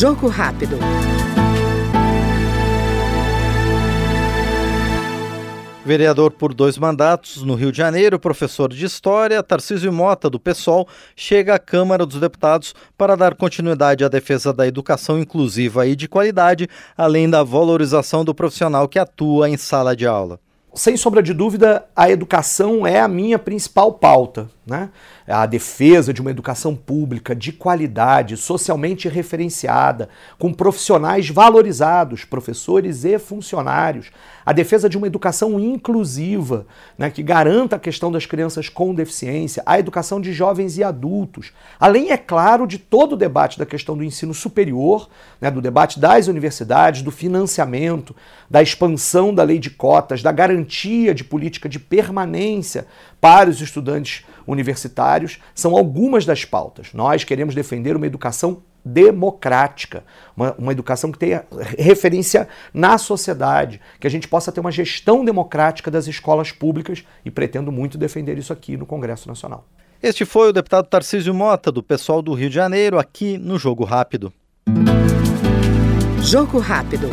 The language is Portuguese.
Jogo rápido. Vereador por dois mandatos no Rio de Janeiro, professor de História, Tarcísio Mota, do PSOL, chega à Câmara dos Deputados para dar continuidade à defesa da educação inclusiva e de qualidade, além da valorização do profissional que atua em sala de aula. Sem sombra de dúvida, a educação é a minha principal pauta. Né? A defesa de uma educação pública de qualidade, socialmente referenciada, com profissionais valorizados, professores e funcionários. A defesa de uma educação inclusiva, né, que garanta a questão das crianças com deficiência, a educação de jovens e adultos. Além, é claro, de todo o debate da questão do ensino superior, né, do debate das universidades, do financiamento, da expansão da lei de cotas, da garantia de política de permanência para os estudantes universitários, são algumas das pautas. Nós queremos defender uma educação democrática, uma, uma, educação que tenha referência na sociedade, que a gente possa ter uma gestão democrática das escolas públicas e pretendo muito defender isso aqui no Congresso Nacional. Este foi o deputado Tarcísio Mota, do pessoal do Rio de Janeiro, aqui no Jogo Rápido. Jogo Rápido.